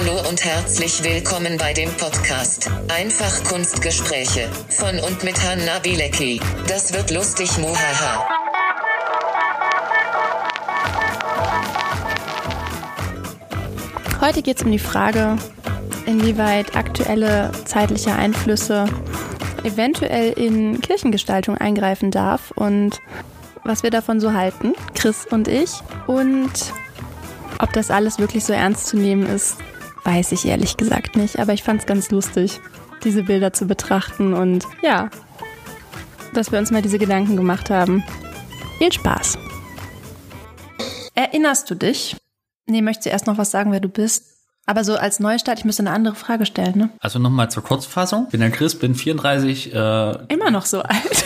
Hallo und herzlich willkommen bei dem Podcast Einfach Kunstgespräche von und mit Hanna Bilecki. Das wird lustig, muhaha. Heute geht es um die Frage, inwieweit aktuelle zeitliche Einflüsse eventuell in Kirchengestaltung eingreifen darf und was wir davon so halten, Chris und ich. Und ob das alles wirklich so ernst zu nehmen ist, weiß ich ehrlich gesagt nicht. Aber ich fand es ganz lustig, diese Bilder zu betrachten und ja, dass wir uns mal diese Gedanken gemacht haben. Viel Spaß. Erinnerst du dich Nee, möchtest du erst noch was sagen, wer du bist? Aber so als Neustart, ich müsste eine andere Frage stellen, ne? Also nochmal zur Kurzfassung. Bin der Chris, bin 34. Äh, immer noch so alt.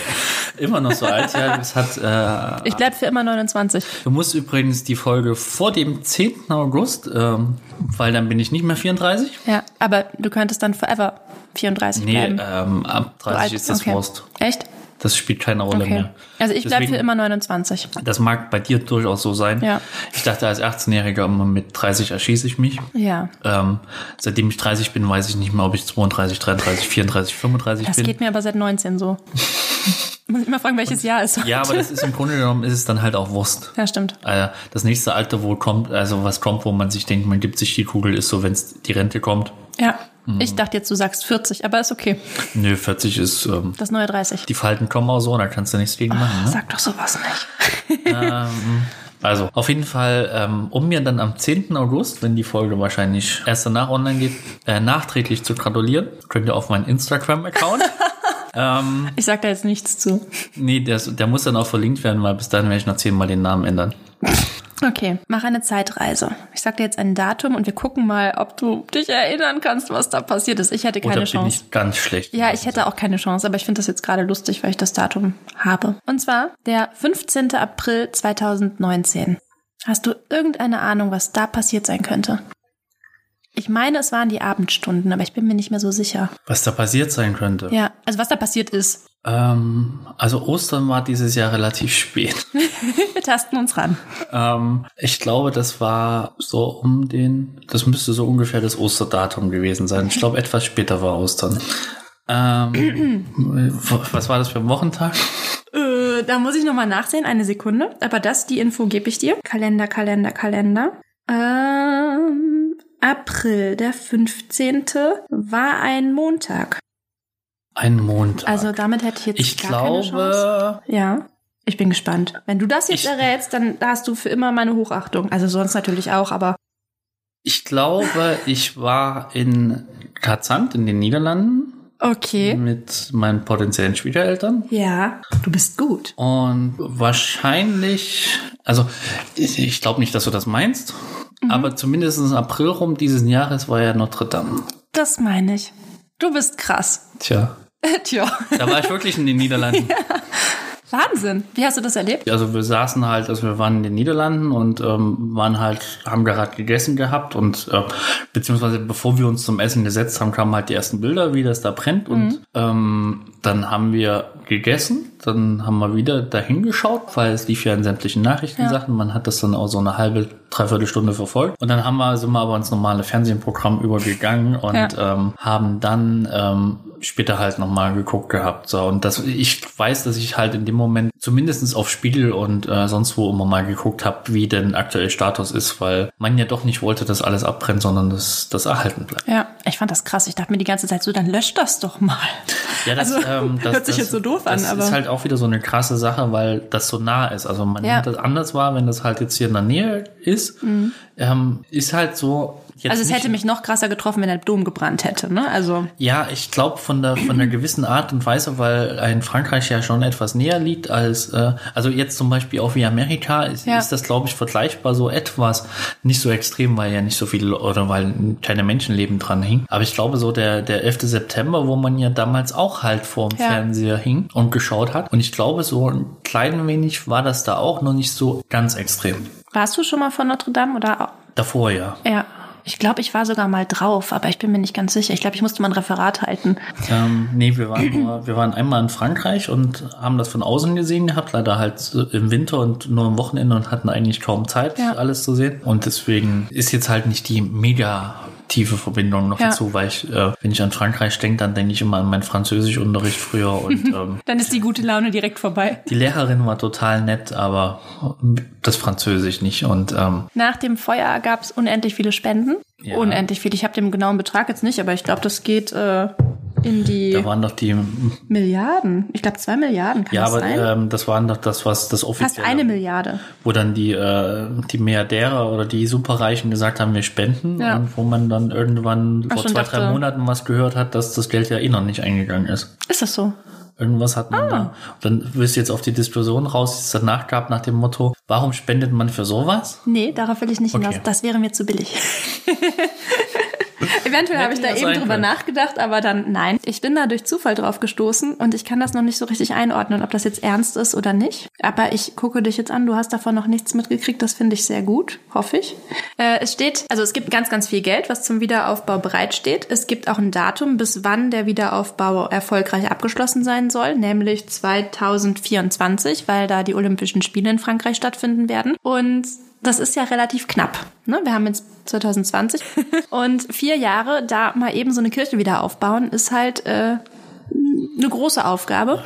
Immer noch so alt, ja. Das hat, äh, ich bleib für immer 29. Du musst übrigens die Folge vor dem 10. August, ähm, weil dann bin ich nicht mehr 34. Ja, aber du könntest dann forever 34 nee, bleiben. Nee, ähm, ab 30 ist das okay. Wurst. Echt? Das spielt keine Rolle okay. mehr. Also ich bleibe für immer 29. Das mag bei dir durchaus so sein. Ja. Ich dachte als 18-Jähriger immer mit 30 erschieße ich mich. Ja. Ähm, seitdem ich 30 bin, weiß ich nicht mehr, ob ich 32, 33, 34, 35 das bin. Das geht mir aber seit 19 so. Muss ich mal fragen, welches Jahr ist heute? Ja, aber das ist im Grunde genommen ist es dann halt auch Wurst. Ja, stimmt. Also das nächste Alter, wo kommt, also was kommt, wo man sich denkt, man gibt sich die Kugel, ist so, wenn es die Rente kommt. Ja. Mhm. Ich dachte jetzt, du sagst 40, aber ist okay. Nö, 40 ist. Ähm, das neue 30. Die Falten kommen auch so, da kannst du nichts gegen machen. Ne? Sag doch sowas nicht. ähm, also, auf jeden Fall, ähm, um mir dann am 10. August, wenn die Folge wahrscheinlich erst danach online geht, äh, nachträglich zu gratulieren, könnt ihr auf meinen Instagram-Account. ähm, ich sag da jetzt nichts zu. Nee, der, der muss dann auch verlinkt werden, weil bis dahin werde ich noch zehnmal den Namen ändern. Okay, mach eine Zeitreise. Ich sag dir jetzt ein Datum und wir gucken mal, ob du dich erinnern kannst, was da passiert ist. Ich hätte keine Oder Chance. Bin ich ganz schlecht. Ja, ich hätte auch keine Chance, aber ich finde das jetzt gerade lustig, weil ich das Datum habe. Und zwar der 15. April 2019. Hast du irgendeine Ahnung, was da passiert sein könnte? Ich meine, es waren die Abendstunden, aber ich bin mir nicht mehr so sicher. Was da passiert sein könnte? Ja, also was da passiert ist. Ähm, also Ostern war dieses Jahr relativ spät. Wir tasten uns ran. Ähm, ich glaube, das war so um den, das müsste so ungefähr das Osterdatum gewesen sein. Ich glaube, etwas später war Ostern. Ähm, was war das für ein Wochentag? Äh, da muss ich nochmal nachsehen, eine Sekunde. Aber das, die Info gebe ich dir. Kalender, Kalender, Kalender. Ähm, April, der 15. war ein Montag. Ein Montag. Also damit hätte ich jetzt ich gar glaube, keine Chance. Ja. Ich bin gespannt. Wenn du das jetzt ich, errätst, dann hast du für immer meine Hochachtung. Also sonst natürlich auch, aber. Ich glaube, ich war in Kazant in den Niederlanden. Okay. Mit meinen potenziellen Schwiegereltern. Ja, du bist gut. Und wahrscheinlich, also ich, ich glaube nicht, dass du das meinst, mhm. aber zumindest im April rum dieses Jahres war ja Notre Dame. Das meine ich. Du bist krass. Tja. Tja. Da war ich wirklich in den Niederlanden. ja. Wahnsinn. Wie hast du das erlebt? Also wir saßen halt, also wir waren in den Niederlanden und ähm, waren halt, haben gerade gegessen gehabt und äh, beziehungsweise bevor wir uns zum Essen gesetzt haben, kamen halt die ersten Bilder, wie das da brennt und mhm. ähm, dann haben wir gegessen, dann haben wir wieder dahin geschaut, weil es lief ja in sämtlichen Nachrichtensachen. Ja. Man hat das dann auch so eine halbe, dreiviertel Stunde verfolgt. Und dann haben wir, sind wir aber ins normale Fernsehprogramm übergegangen und ja. ähm, haben dann ähm, später halt nochmal geguckt gehabt. So, und das, ich weiß, dass ich halt in dem Moment zumindestens auf Spiegel und äh, sonst wo immer mal geguckt habe, wie denn aktuell Status ist, weil man ja doch nicht wollte, dass alles abbrennt, sondern dass das erhalten bleibt. Ja, ich fand das krass. Ich dachte mir die ganze Zeit so, dann löscht das doch mal. Ja, das, also, ähm, das hört sich das, jetzt so doof an, aber. ist halt auch wieder so eine krasse Sache, weil das so nah ist. Also man Ja. nimmt das anders wahr, wenn das halt jetzt hier in der Nähe ist. Mhm. Ähm, ist halt so. Jetzt Also es hätte mich noch krasser getroffen, wenn der Dom gebrannt hätte, ne? Also. Ja, ich glaube von der von der gewissen Art und Weise, weil in Frankreich ja schon etwas näher liegt als äh, also jetzt zum Beispiel auch wie Amerika ist, Ja. ist das glaube ich vergleichbar so etwas nicht so extrem, weil ja nicht so viele oder weil keine Menschenleben dran hing. Aber ich glaube so der der 11. September, wo man ja damals auch halt vorm Ja. Fernseher hing und geschaut hat und ich glaube so ein klein wenig war das da auch noch nicht so ganz extrem. Warst du schon mal von Notre Dame oder? Davor ja. Ja. Ich glaube, ich war sogar mal drauf, aber ich bin mir nicht ganz sicher. Ich glaube, ich musste mal ein Referat halten. Ähm, nee, wir waren nur, wir waren einmal in Frankreich und haben das von außen gesehen gehabt, leider halt im Winter und nur am Wochenende und hatten eigentlich kaum Zeit, Ja. alles zu sehen. Und deswegen ist jetzt halt nicht die mega tiefe Verbindung noch Ja. dazu, weil ich, äh, wenn ich an Frankreich denke, dann denke ich immer an meinen Französischunterricht früher und ähm, Dann ist die gute Laune direkt vorbei. die Lehrerin war total nett, aber das Französisch nicht und ähm, Nach dem Feuer gab es unendlich viele Spenden. Ja. Unendlich viele. Ich habe den genauen Betrag jetzt nicht, aber ich glaube, das geht äh, in die da waren doch die, Milliarden. Ich glaube, zwei Milliarden kann ja, das aber sein. ähm, das waren doch das, was das Fast offizielle, eine Milliarde. wo dann die äh, die Milliardäre oder die Superreichen gesagt haben, wir spenden Ja. und wo man dann irgendwann Ach, vor zwei, dachte- drei Monaten was gehört hat, dass das Geld ja eh noch nicht eingegangen ist. Ist das so? Irgendwas hat man Ah. da. Dann wirst du jetzt auf die Diskussion raus, die es danach gab, nach dem Motto, warum spendet man für sowas? Nee, darauf will ich nicht Okay. hinaus. Das wäre mir zu billig. Eventuell habe ich da eben drüber können. nachgedacht, aber dann nein. Ich bin da durch Zufall drauf gestoßen und ich kann das noch nicht so richtig einordnen, ob das jetzt ernst ist oder nicht. Aber ich gucke dich jetzt an, du hast davon noch nichts mitgekriegt, das finde ich sehr gut, hoffe ich. Äh, es steht, also es gibt ganz, ganz viel Geld, was zum Wiederaufbau bereitsteht. Es gibt auch ein Datum, bis wann der Wiederaufbau erfolgreich abgeschlossen sein soll, nämlich 2024, weil da die Olympischen Spiele in Frankreich stattfinden werden. Und das ist ja relativ knapp. Ne? Wir haben jetzt 2020 und vier Jahre, da mal eben so eine Kirche wieder aufbauen, ist halt äh, eine große Aufgabe.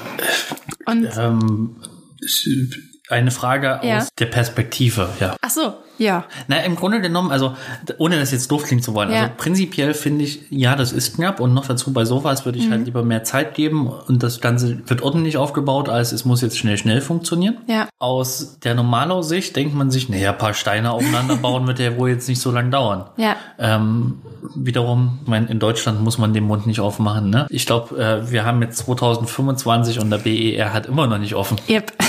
Und Ähm, eine Frage Ja. aus der Perspektive, ja. ach so, ja, Na, im Grunde genommen, also ohne das jetzt doof klingen zu wollen, Ja. also prinzipiell finde ich, ja, das ist knapp und noch dazu bei sowas würde ich Mhm. halt lieber mehr Zeit geben und das Ganze wird ordentlich aufgebaut, als es muss jetzt schnell, schnell funktionieren. Ja. Aus der normalen Sicht denkt man sich, naja, ein paar Steine aufeinander bauen wird ja wohl jetzt nicht so lang dauern. Ja. Ähm, wiederum, ich meine, in Deutschland muss man den Mund nicht aufmachen, ne? Ich glaube, äh, wir haben jetzt 2025 und der BER hat immer noch nicht offen. Yep.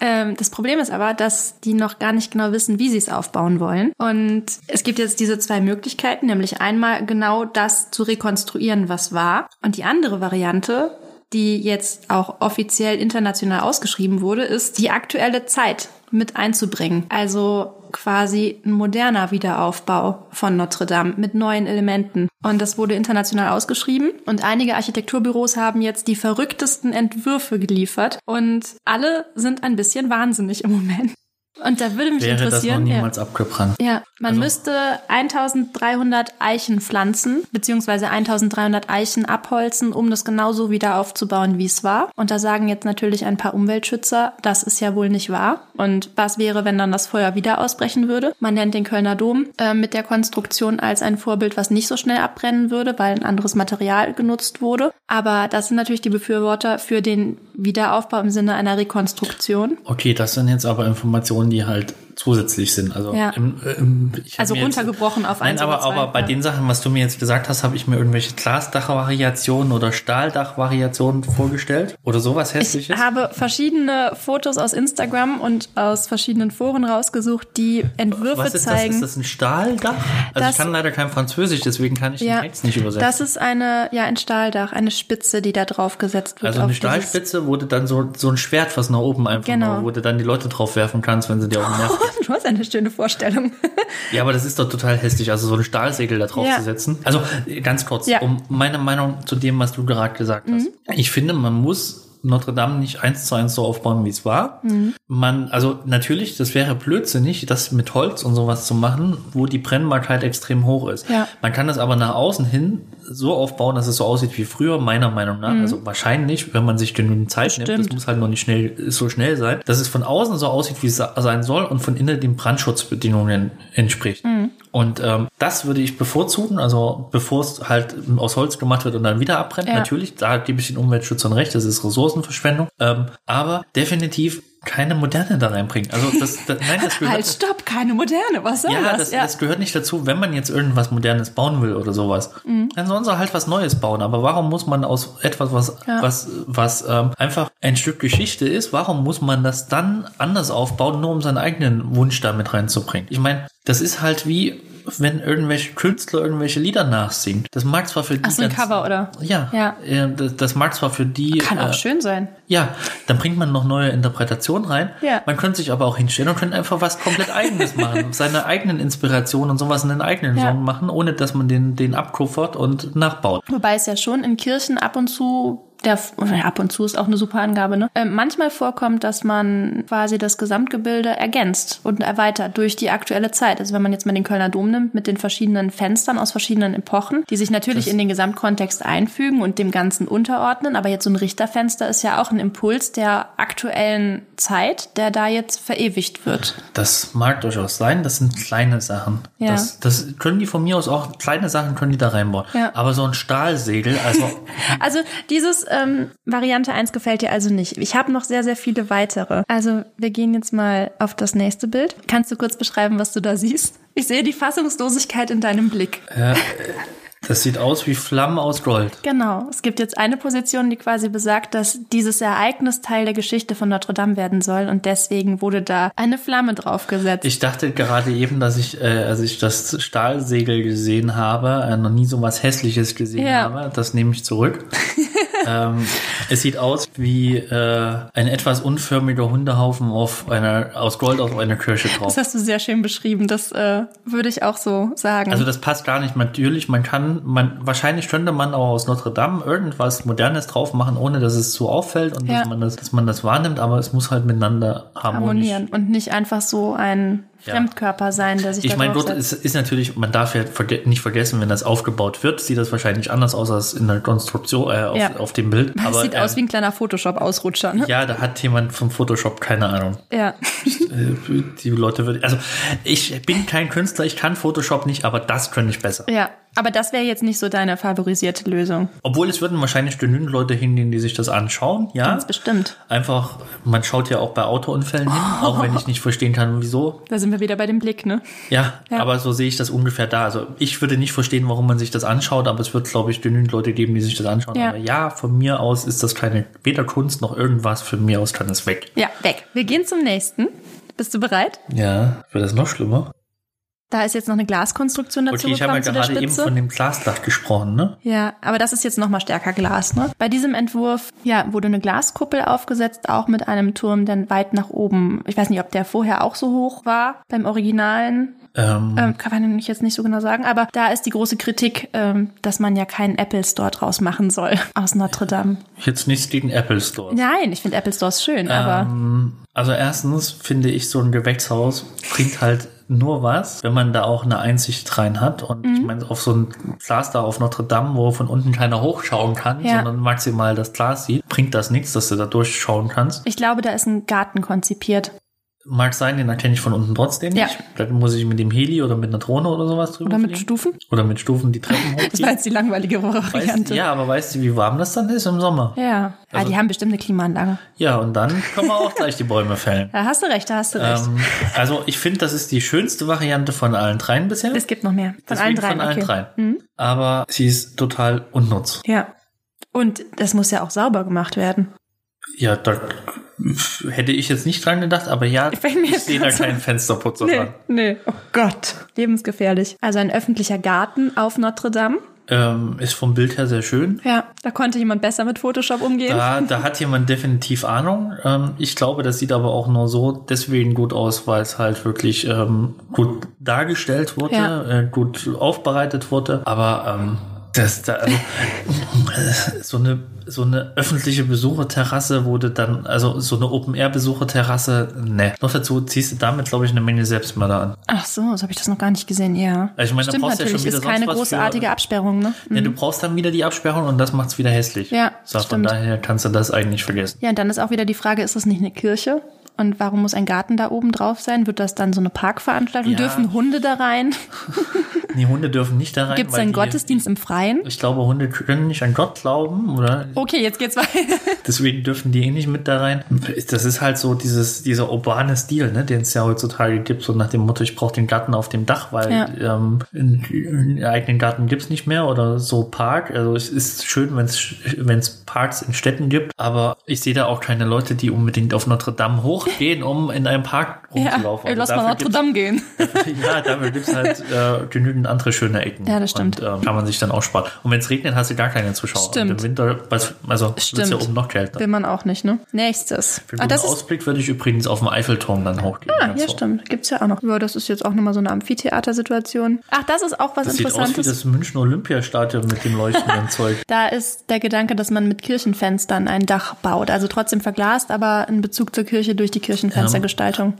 Ähm, das Problem ist aber, dass die noch gar nicht genau wissen, wie sie es aufbauen wollen. Und es gibt jetzt diese zwei Möglichkeiten, nämlich einmal genau das zu rekonstruieren, was war. Und die andere Variante, die jetzt auch offiziell international ausgeschrieben wurde, ist die aktuelle Zeit mit einzubringen. Also quasi ein moderner Wiederaufbau von Notre Dame mit neuen Elementen. Und das wurde international ausgeschrieben. Und einige Architekturbüros haben jetzt die verrücktesten Entwürfe geliefert. Und alle sind ein bisschen wahnsinnig im Moment. Und da würde mich Wäre das noch interessieren. ja. niemals abgebrannt. Ja, man Also- müsste 1300 Eichen pflanzen, beziehungsweise 1300 Eichen abholzen, um das genauso wieder aufzubauen, wie es war. Und da sagen jetzt natürlich ein paar Umweltschützer, das ist ja wohl nicht wahr. Und was wäre, wenn dann das Feuer wieder ausbrechen würde? Man nennt den Kölner Dom äh, mit der Konstruktion als ein Vorbild, was nicht so schnell abbrennen würde, weil ein anderes Material genutzt wurde. Aber das sind natürlich die Befürworter für den Wiederaufbau im Sinne einer Rekonstruktion. Okay, das sind jetzt aber Informationen, die halt zusätzlich sind. Also, Ja. im, im, ich hab Also mir jetzt- runtergebrochen auf Nein, eins aber, oder zwei, aber bei ja. den Sachen, was du mir jetzt gesagt hast, habe ich mir irgendwelche Glasdachvariationen oder Stahldachvariationen vorgestellt oder sowas hässliches. Ich habe verschiedene Fotos aus Instagram und aus verschiedenen Foren rausgesucht, die Entwürfe was ist zeigen. das? Ist das ein Stahldach? Also Das- ich kann leider kein Französisch, deswegen kann ich ja, den Text nicht übersetzen. das ist eine, ja, ein Stahldach, eine Spitze, die da drauf gesetzt wird. also eine Stahlspitze wurde dann so, so ein Schwert, was nach oben einfach Genau. nur, wo du dann die Leute drauf werfen kannst, wenn sie dir auf den Nerv Du hast eine schöne Vorstellung. Ja, aber das ist doch total hässlich, also so ein Stahlsegel da drauf Ja. zu setzen. Also äh, ganz kurz, Ja. Mhm. um meine Meinung zu dem, was du gerade gesagt hast. Ich finde, man muss Notre Dame nicht eins zu eins so aufbauen, wie es war. Mhm. Man, also natürlich, das wäre blödsinnig, das mit Holz und sowas zu machen, wo die Brennbarkeit extrem hoch ist. Ja. Man kann das aber nach außen hin so aufbauen, dass es so aussieht wie früher, meiner Meinung nach. Also wahrscheinlich, wenn man sich genügend Zeit nimmt, das Mhm. Muss halt noch nicht schnell, so schnell sein, dass es von außen so aussieht, wie es sein soll und von innen den Brandschutzbedingungen entspricht. Mhm. Und ähm, das würde ich bevorzugen, also bevor es halt aus Holz gemacht wird und dann wieder abbrennt. Ja. Natürlich, da gebe ich den Umweltschützern recht, das ist Ressourcenverschwendung. Ähm, aber definitiv keine Moderne da reinbringen. Also das, das nein, das gehört. Halt, stopp, keine moderne, was soll Ja, das? das, das gehört nicht dazu, wenn man jetzt irgendwas Modernes bauen will oder sowas. Mhm. Dann sollen sie halt was Neues bauen. Aber warum muss man aus etwas, was, Ja. was, was ähm, einfach ein Stück Geschichte ist, warum muss man das dann anders aufbauen, nur um seinen eigenen Wunsch damit reinzubringen? Ich meine, das ist halt wie wenn irgendwelche Künstler irgendwelche Lieder nachsingen. Das mag zwar für die Ach so, ein ganz- Cover, oder? Ja, Ja. äh, Das, das mag zwar für die Kann auch äh, schön sein. ja, dann bringt man noch neue Interpretationen rein. Ja. Man könnte sich aber auch hinstellen und könnte einfach was komplett eigenes machen. Seine eigenen Inspirationen und sowas in den eigenen Ja. Song machen, ohne dass man den, den abkuffert und nachbaut. Wobei es ja schon in Kirchen ab und zu der ab und zu ist auch eine super Angabe, ne? Äh, manchmal vorkommt, dass man quasi das Gesamtgebilde ergänzt und erweitert durch die aktuelle Zeit. Also wenn man jetzt mal den Kölner Dom nimmt mit den verschiedenen Fenstern aus verschiedenen Epochen, die sich natürlich Das- in den Gesamtkontext einfügen und dem Ganzen unterordnen. Aber jetzt so ein Richterfenster ist ja auch ein Impuls der aktuellen Zeit, der da jetzt verewigt wird. Das mag durchaus sein, das sind kleine Sachen. Ja. Das, das können die von mir aus auch, kleine Sachen können die da reinbauen. Ja. Aber so ein Stahlsegel, also Also dieses ähm, Variante 1 gefällt dir also nicht. Ich habe noch sehr, sehr viele weitere. Also wir gehen jetzt mal auf das nächste Bild. Kannst du kurz beschreiben, was du da siehst? Ich sehe die Fassungslosigkeit in deinem Blick. das sieht aus wie Flammen aus Gold. Genau. Es gibt jetzt eine Position, die quasi besagt, dass dieses Ereignis Teil der Geschichte von Notre Dame werden soll und deswegen wurde da eine Flamme draufgesetzt. Ich dachte gerade eben, dass ich, äh, als ich das Stahlsegel gesehen habe, äh, noch nie so was Hässliches gesehen Ja. habe. Das nehme ich zurück. ähm, es sieht aus wie äh, ein etwas unförmiger Hundehaufen auf einer, aus Gold auf einer Kirche drauf. das hast du sehr schön beschrieben. Das äh, würde ich auch so sagen. Also das passt gar nicht. Natürlich, man kann, man wahrscheinlich könnte man auch aus Notre Dame irgendwas Modernes drauf machen, ohne dass es zu auffällt und Ja. dass man das, dass man das wahrnimmt, aber es muss halt miteinander harmonisch. harmonieren und nicht einfach so ein. Fremdkörper sein, der sich Ich meine, draufsetzt. es ist natürlich, man darf ja verge nicht vergessen, wenn das aufgebaut wird, sieht das wahrscheinlich anders aus als in der Konstruktion, äh, auf, Ja. auf dem Bild. Das Aber sieht ähm, aus wie ein kleiner Photoshop-Ausrutscher, ne? ja, da hat jemand vom Photoshop keine Ahnung. Ja. Äh, Die Leute würden, also ich bin kein Künstler, ich kann Photoshop nicht, aber das könnte ich besser. Ja. Aber das wäre jetzt nicht so deine favorisierte Lösung. Obwohl es würden wahrscheinlich genügend Leute hingehen, die sich das anschauen, ja. Ganz bestimmt. Einfach, man schaut ja auch bei Autounfällen hin, auch wenn ich nicht verstehen kann, wieso. Da sind wir wieder bei dem Blick, ne? Ja, Ja. aber so sehe ich das ungefähr da. Also ich würde nicht verstehen, warum man sich das anschaut, aber es wird, glaube ich, genügend Leute geben, die sich das anschauen. Ja. Aber ja, von mir aus ist das keine, weder Kunst noch irgendwas. Von mir aus kann es weg. Ja, weg. Wir gehen zum nächsten. Bist du bereit? Ja, wird das noch schlimmer? Da ist jetzt noch eine Glaskonstruktion dazu Okay, ich habe ja gerade eben von dem Glasdach gesprochen, ne? Ja, aber das ist jetzt noch mal stärker Glas, ne? Bei diesem Entwurf, ja, wurde eine Glaskuppel aufgesetzt, auch mit einem Turm, der weit nach oben. Ich weiß nicht, ob der vorher auch so hoch war beim Originalen. Ähm, Ähm, kann man jetzt nicht so genau sagen, aber da ist die große Kritik, ähm, dass man ja keinen Apple Store draus machen soll aus Notre Dame. Jetzt nichts gegen Apple Store. Nein, ich finde Apple Stores schön, aber Ähm, also erstens finde ich, so ein Gewächshaus bringt halt nur was, wenn man da auch eine Einsicht rein hat. Und Mhm. ich meine, auf so ein Glas da auf Notre Dame, wo von unten keiner hochschauen kann, Ja. sondern maximal das Glas sieht, bringt das nichts, dass du da durchschauen kannst. ich glaube, da ist ein Garten konzipiert. Mag sein, den erkenne ich von unten trotzdem Ja. nicht. Dann muss ich mit dem Heli oder mit einer Drohne oder sowas drüber Oder mit fliegen. Stufen? Oder mit Stufen die Treppen Das war jetzt die langweilige Weißt, Variante. ja, aber weißt du, wie warm das dann ist im Sommer? Ja. Also- die haben bestimmt eine Klimaanlage. Ja, und dann können wir auch gleich die Bäume fällen. Da hast du recht, da hast du recht. Ähm, also ich finde, das ist die schönste Variante von allen dreien bisher. es gibt noch mehr. Von allen Deswegen dreien. Von allen okay. dreien. Mhm. Aber sie ist total unnutz. Ja. Und das muss ja auch sauber gemacht werden. Ja, da hätte ich jetzt nicht dran gedacht, aber ja, ich jetzt sehe da keinen Fensterputzer Nee, dran. nee. Oh Gott. Lebensgefährlich. Also ein öffentlicher Garten auf Notre Dame. Ähm, ist vom Bild her sehr schön. Ja. Da konnte jemand besser mit Photoshop umgehen. Da, da hat jemand definitiv Ahnung. Ähm, ich glaube, das sieht aber auch nur so deswegen gut aus, weil es halt wirklich ähm, gut dargestellt wurde, Ja. äh, gut aufbereitet wurde. Aber ähm, das da, also, so eine so eine öffentliche Besucherterrasse wurde dann, also so eine Open-Air-Besucherterrasse, ne. Noch dazu ziehst du damit, glaube ich, eine Menge Selbstmörder an. Ach so, so habe ich das noch gar nicht gesehen, ja. Also ich meine, da Stimmt brauchst du ja natürlich, schon wieder ist keine was für- großartige Absperrung, ne? Ja, du brauchst dann wieder die Absperrung und das macht's wieder hässlich. Ja, so, von daher kannst du das eigentlich vergessen. Ja, und dann ist auch wieder die Frage, ist das nicht eine Kirche? Und warum muss ein Garten da oben drauf sein? Wird das dann so eine Parkveranstaltung? Ja. Dürfen Hunde da rein? Die Hunde dürfen nicht da rein. Gibt es einen die- Gottesdienst im Freien? Ich glaube, Hunde können nicht an Gott glauben, oder? Okay, jetzt geht's weiter. Deswegen dürfen die eh nicht mit da rein. Das ist halt so dieses, dieser urbane Stil, ne, den es ja heutzutage gibt, so nach dem Motto, ich brauche den Garten auf dem Dach, weil Ja. ähm, einen, eigenen Garten gibt's nicht mehr oder so Park. Also es ist schön, wenn es Parks in Städten gibt, aber ich sehe da auch keine Leute, die unbedingt auf Notre Dame hochgehen, um in einem Park Ja, rumzulaufen. ey, Also lass mal dafür Notre Dame gehen. gibt's- ja, dafür gibt's halt äh, genügend in andere schöne Ecken. Ja, das stimmt. Und, ähm, kann man sich dann auch sparen. Und wenn es regnet, hast du gar keine Zuschauer. Stimmt. Und im Winter, also wird ja oben noch kälter. Will man auch nicht, ne? Nächstes. Für Ah, guten ist Ausblick würde ich übrigens auf dem Eiffelturm dann hochgehen. Ah, ja, hoch. stimmt. Gibt's ja auch noch. Ja, das ist jetzt auch nochmal so eine Amphitheatersituation. Ach, das ist auch was Das sieht aus wie Interessantes. das Münchner Olympiastadion mit dem leuchtenden Zeug. Da ist der Gedanke, dass man mit Kirchenfenstern ein Dach baut. Also trotzdem verglast, aber ein Bezug zur Kirche durch die Kirchenfenstergestaltung.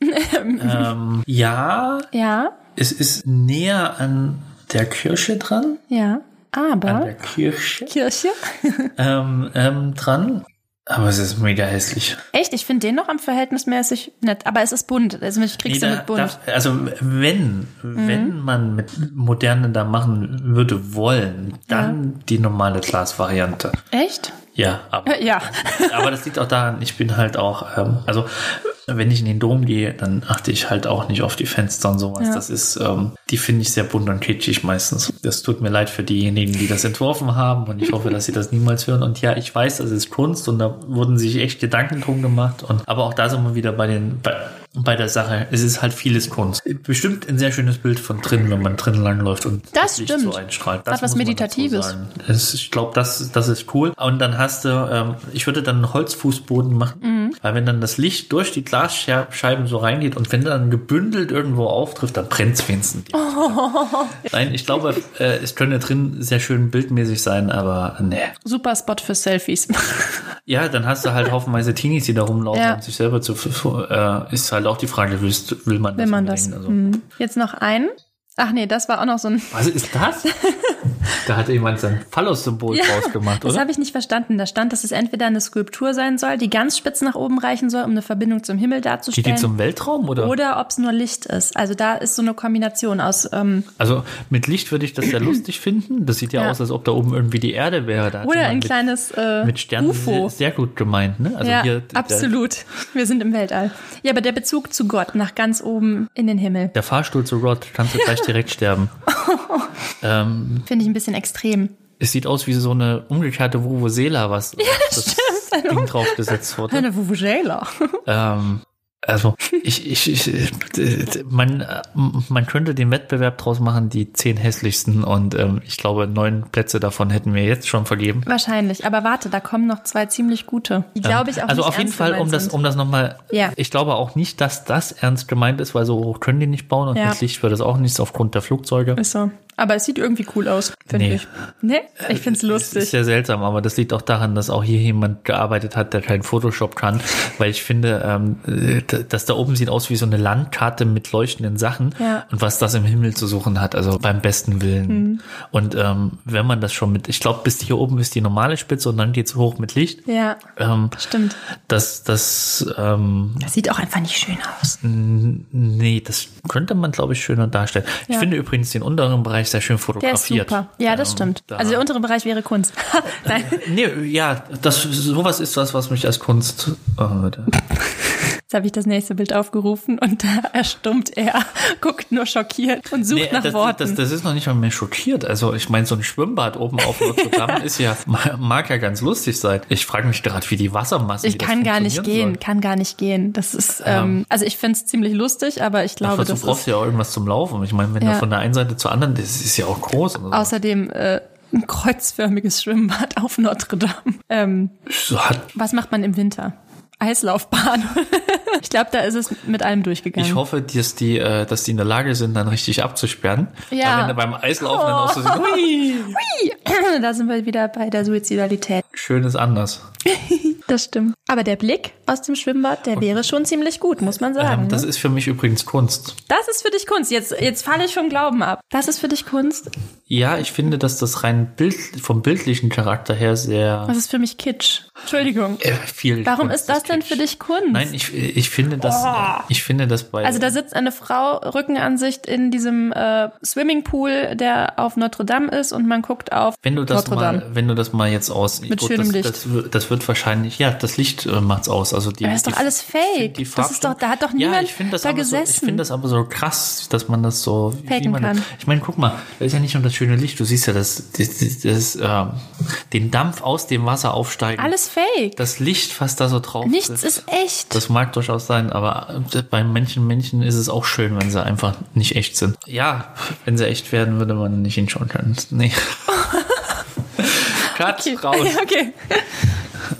ähm, ja, Ja, es ist näher an der Kirche dran. ja. An der Aber Kirche Kirche? ähm, ähm, dran. Aber es ist mega hässlich. Echt? Ich finde den noch am verhältnismäßig nett. Aber es ist bunt. Also ich krieg's Nee, ja da- mit bunt. da- also wenn, Mhm. wenn man mit Moderne da machen würde wollen, dann die normale Glasvariante. Echt? Ja, aber, Ja. aber das liegt auch daran, ich bin halt auch, ähm, also wenn ich in den Dom gehe, dann achte ich halt auch nicht auf die Fenster und sowas. Ja. Das ist, ähm, die finde ich sehr bunt und kitschig meistens. Das tut mir leid für diejenigen, die das entworfen haben und ich hoffe, dass sie das niemals hören. Und ja, ich weiß, das ist Kunst und da wurden sich echt Gedanken drum gemacht. Und aber auch da sind wir wieder bei den bei, bei der Sache. Es ist halt vieles Kunst. Bestimmt ein sehr schönes Bild von drinnen, wenn man drinnen langläuft und Das Licht stimmt. so einstrahlt. Hat was Meditatives. Es, ich glaube, das, das ist cool. Und dann hast du, ähm, ich würde dann einen Holzfußboden machen, Mhm. weil wenn dann das Licht durch die Glasscheiben so reingeht und wenn dann gebündelt irgendwo auftrifft, dann brennt es wenigstens. Nein, ich glaube, äh, es könnte drin sehr schön bildmäßig sein, aber nee. Super Spot für Selfies. Ja, dann hast du halt haufenweise Teenies, die da rumlaufen Ja. und sich selber zu, äh, ist halt auch die Frage, willst, will man das Will man das? Also, Hm. Jetzt noch einen. Ach nee, das war auch noch so ein. Was ist das? da hat jemand sein Phallus-Symbol draus gemacht, das oder? habe ich nicht verstanden. Da stand, dass es entweder eine Skulptur sein soll, die ganz spitz nach oben reichen soll, um eine Verbindung zum Himmel Geht die darzustellen. zum Weltraum oder? oder ob es nur Licht ist. Also da ist so eine Kombination aus. Ähm, Also mit Licht würde ich das sehr lustig finden. Das sieht ja, Ja. aus, als ob da oben irgendwie die Erde wäre. Da oder ein mit, kleines äh, mit Sternen UFO. Sehr, sehr gut gemeint, ne? Also ja, hier absolut. Wir sind im Weltall. Ja, aber der Bezug zu Gott nach ganz oben in den Himmel Der Fahrstuhl zu Gott, kannst du gleich direkt sterben. ähm, finde ich ein bisschen extrem. es sieht aus wie so eine umgekehrte Vuvuzela, was auf das Ding draufgesetzt wurde. Eine Vuvuzela. Ähm, also ich, ich, ich man, man könnte den Wettbewerb draus machen, die zehn hässlichsten und ähm, ich glaube neun Plätze davon hätten wir jetzt schon vergeben. Wahrscheinlich. Aber warte, da kommen noch zwei ziemlich gute. Die glaube ich auch also nicht auf jeden Fall, um das, um das nochmal, Ja. ich glaube auch nicht, dass das ernst gemeint ist, weil so hoch können die nicht bauen und Ja. mit Licht wird es auch nichts aufgrund der Flugzeuge. Ist so. Aber es sieht irgendwie cool aus, finde Nee. ich. Nee? Ich finde es Das ist lustig. sehr seltsam, aber das liegt auch daran, dass auch hier jemand gearbeitet hat, der kein Photoshop kann, weil ich finde, ähm, äh, dass da oben sieht aus wie so eine Landkarte mit leuchtenden Sachen Ja. und was das im Himmel zu suchen hat, also beim besten Willen. Mhm. Und ähm, wenn man das schon mit, ich glaube, bis hier oben ist die normale Spitze und dann geht's hoch mit Licht. Ja, Ähm, stimmt. das, das, ähm, Das sieht auch einfach nicht schön aus. nee, das könnte man, glaube ich, schöner darstellen. Ich Ja. finde übrigens den unteren Bereich sehr schön Der ist fotografiert. super. Ja, das Ähm, stimmt. da- Also der untere Bereich wäre Kunst. Nein. Nee, ja, das, sowas ist das, was mich als Kunst. Äh, habe ich das nächste Bild aufgerufen und da erstummt er, guckt nur schockiert und sucht nee, nach das, Worten. Das, das ist noch nicht mal mehr schockiert. Also ich meine, so ein Schwimmbad oben auf Notre Dame ist ja, mag ja ganz lustig sein. Ich frage mich gerade, wie die Wassermasse. ich kann gar nicht gehen, kann gar nicht gehen. Das ist, ähm, also ich finde es ziemlich lustig, aber ich Soll. glaube, das brauchst ist du ja auch irgendwas zum Laufen. Ich meine, wenn Ja. du von der einen Seite zur anderen, das ist ja auch groß. Außerdem äh, ein kreuzförmiges Schwimmbad auf Notre Dame. Ähm, was macht man im Winter? Eislaufbahn. ich glaube, da ist es mit allem durchgegangen. ich hoffe, dass die, äh, dass die in der Lage sind, dann richtig abzusperren. Ja. Wenn du beim Eislaufen dann auch so siehst, hui, da sind wir wieder bei der Suizidalität. schön ist anders. Das stimmt. Aber der Blick aus dem Schwimmbad, der wäre schon ziemlich gut, muss man sagen. Ähm, das ne? ist für mich übrigens Kunst. das ist für dich Kunst. Jetzt, jetzt falle ich vom Glauben ab. Das ist für dich Kunst. Ja, ich finde, dass das rein Bild, vom bildlichen Charakter her sehr Das ist für mich Kitsch. Entschuldigung. äh, viel. Warum Kunst ist das denn Kitsch. für dich Kunst? Nein, ich, ich finde das, ich finde das bei. also da sitzt eine Frau Rückenansicht in diesem äh, Swimmingpool, der auf Notre Dame ist und man guckt auf wenn du das mal, wenn du das mal jetzt aus, Mit gut, schönem das, Licht. Das, wird- das wird wahrscheinlich, ja, das Licht äh, macht's aus. Also die, Aber das ist die, doch alles fake. die Das ist doch- da hat doch ja, niemand das da aber So, ich gesessen. finde das aber so krass, dass man das so, Faken man kann. Das, ich meine, guck mal, da ist ja nicht nur das schöne Licht. Du siehst ja das, das, das, das äh, den Dampf aus dem Wasser aufsteigen. Alles fake. Das Licht, was da so drauf Nichts ist echt. Das mag durchaus sein, aber bei manchen Menschen ist es auch schön, wenn sie einfach nicht echt sind. Ja, wenn sie echt werden, würde man nicht hinschauen können. Nee. Cut, okay. raus. okay.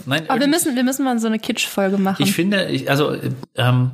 Nein, Aber wir müssen, wir müssen mal so eine Kitsch-Folge machen. ich finde, ich, also ähm,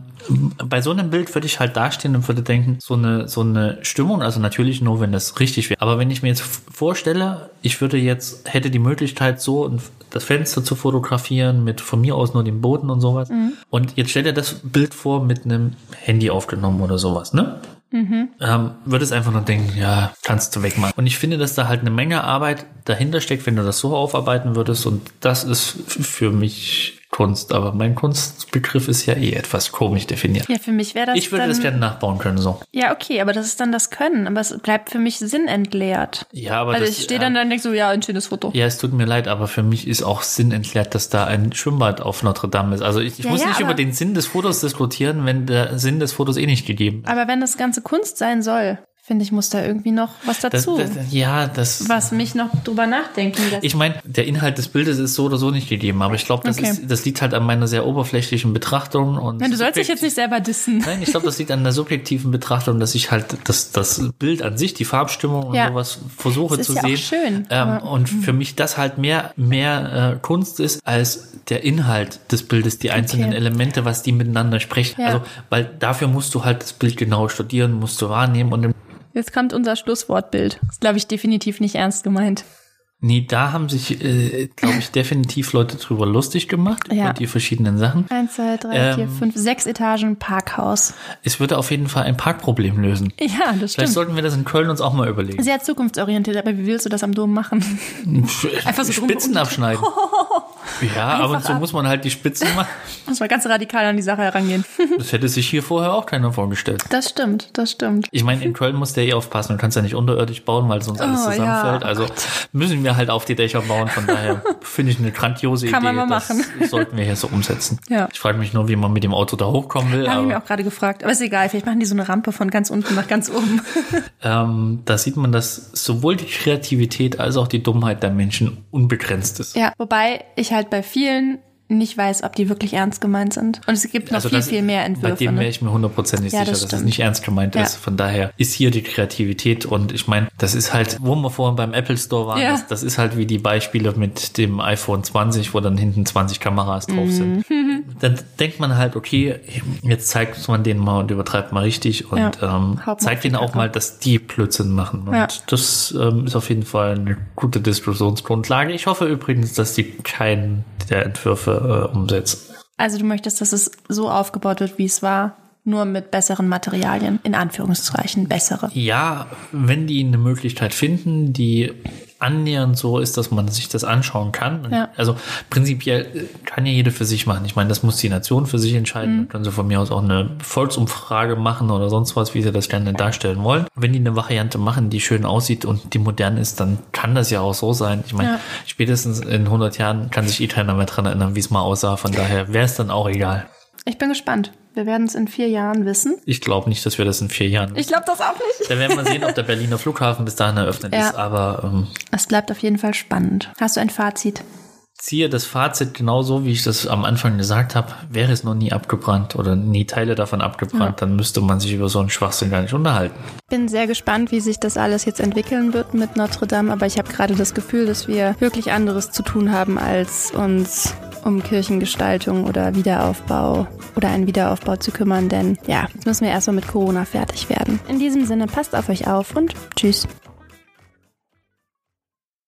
bei so einem Bild würde ich halt dastehen und würde denken, so eine so eine Stimmung, also natürlich nur, wenn das richtig wäre. Aber wenn ich mir jetzt vorstelle, ich würde jetzt hätte die Möglichkeit, so das Fenster zu fotografieren mit von mir aus nur dem Boden und sowas. Und jetzt stell dir das Bild vor mit einem Handy aufgenommen oder sowas, ne? Ähm, würde es einfach nur denken, ja, kannst du wegmachen. Und ich finde, dass da halt eine Menge Arbeit dahinter steckt, wenn du das so aufarbeiten würdest. Und das ist für mich Kunst. Aber mein Kunstbegriff ist ja eh etwas komisch definiert. ja, für mich wäre das Ich würde dann, das gerne nachbauen können, so. Ja, okay, aber das ist dann das Können. Aber es bleibt für mich sinnentleert. Ja, aber Also das, ich stehe dann da und denke so, ja, ein schönes Foto. Ja, es tut mir leid, aber für mich ist auch sinnentleert, dass da ein Schwimmbad auf Notre Dame ist. Also ich, ich Ja, muss ja, nicht über den Sinn des Fotos diskutieren, wenn der Sinn des Fotos eh nicht gegeben ist. Aber wenn das Ganze Kunst sein soll, finde ich, muss da irgendwie noch was Das, dazu. das, ja, das. was mich noch drüber nachdenken lässt. Ich meine, der Inhalt des Bildes ist so oder so nicht gegeben, aber ich glaube, das, Okay. ist- das liegt halt an meiner sehr oberflächlichen Betrachtung. Und Ja, du sollst dich jetzt nicht selber dissen. Nein, ich glaube, das liegt an der subjektiven Betrachtung, dass ich halt das, das Bild an sich, die Farbstimmung und Ja. sowas versuche Das ist zu ja auch sehen. schön, Ähm, und für mich das halt mehr, mehr äh, Kunst ist als der Inhalt des Bildes, die einzelnen Okay. Elemente, was die miteinander sprechen. Ja. Also, weil dafür musst du halt das Bild genau studieren, musst du wahrnehmen und im Jetzt kommt unser Schlusswortbild. Das ist, glaube ich, definitiv nicht ernst gemeint. Nee, da haben sich, äh, glaube ich, definitiv Leute drüber lustig gemacht, Ja. über die verschiedenen Sachen. Eins, zwei, drei, Ähm. vier, fünf, sechs Etagen Parkhaus. Es würde auf jeden Fall ein Parkproblem lösen. Ja, das Vielleicht stimmt. sollten wir das in Köln uns auch mal überlegen. Sehr zukunftsorientiert, aber wie willst du das am Dom machen? Einfach so Spitzen abschneiden. Ja, ab und zu ab. muss man halt die Spitzen machen. Muss mal ganz radikal an die Sache herangehen. Das hätte sich hier vorher auch keiner vorgestellt. Das stimmt, das stimmt. Ich meine, in Köln musst du ja eh aufpassen. Du kannst ja nicht unterirdisch bauen, weil sonst alles Oh, zusammenfällt. ja. Also müssen wir halt auf die Dächer bauen. Von daher finde ich eine grandiose Kann Idee. man mal das machen. sollten wir hier so umsetzen. Ja. Ich frage mich nur, wie man mit dem Auto da hochkommen will. Habe ich mir auch gerade gefragt. Aber ist egal, vielleicht machen die so eine Rampe von ganz unten nach ganz oben. ähm, da sieht man, dass sowohl die Kreativität als auch die Dummheit der Menschen unbegrenzt ist. Ja, wobei ich halt bei vielen nicht weiß, ob die wirklich ernst gemeint sind. Und es gibt noch viel, Also das- viel mehr Bei Entwürfe. dem wäre Ne? ich mir hundertprozentig Ja, sicher, das dass es stimmt. nicht ernst gemeint Ja. ist. Von daher ist hier die Kreativität und ich meine, das ist halt, wo wir vorhin beim Apple Store waren, Ja. das, das ist halt wie die Beispiele mit dem iPhone 20, wo dann hinten 20 Kameras drauf Mhm. sind. Dann denkt man halt, okay, jetzt zeigt man denen mal und übertreibt mal richtig und Ja. ähm, zeigt die denen auch Kacke. mal, dass die Blödsinn machen. Und Ja. das ähm, ist auf jeden Fall eine gute Diskussionsgrundlage. Ich hoffe übrigens, dass die keinen der Entwürfe äh, umsetzen. Also du möchtest, dass es so aufgebaut wird, wie es war, nur mit besseren Materialien. In Anführungszeichen bessere. Ja, wenn die eine Möglichkeit finden, die annähernd so ist, dass man sich das anschauen kann. Ja. Also prinzipiell äh, kann ja jeder für sich machen. Ich meine, das muss die Nation für sich entscheiden. Mhm. Dann können sie von mir aus auch eine Volksumfrage machen oder sonst was, wie sie das gerne darstellen wollen. Wenn die eine Variante machen, die schön aussieht und die modern ist, dann kann das ja auch so sein. Ich meine, Ja. spätestens in 100 Jahren kann sich eh keiner mehr dran erinnern, wie es mal aussah. Von daher wäre es dann auch egal. Ich bin gespannt. Wir werden es in vier Jahren wissen. Ich glaube nicht, dass wir das in vier Jahren Ich glaube das auch nicht. Da werden wir sehen, ob der Berliner Flughafen bis dahin eröffnet Ja. ist. Aber ähm, Es bleibt auf jeden Fall spannend. Hast du ein Fazit? ziehe das Fazit genauso, wie ich das am Anfang gesagt habe. Wäre es noch nie abgebrannt oder nie Teile davon abgebrannt, dann müsste man sich über so einen Schwachsinn gar nicht unterhalten. Bin sehr gespannt, wie sich das alles jetzt entwickeln wird mit Notre Dame, aber ich habe gerade das Gefühl, dass wir wirklich anderes zu tun haben, als uns um Kirchengestaltung oder Wiederaufbau oder einen Wiederaufbau zu kümmern, denn ja, jetzt müssen wir erstmal mit Corona fertig werden. In diesem Sinne, passt auf euch auf und tschüss.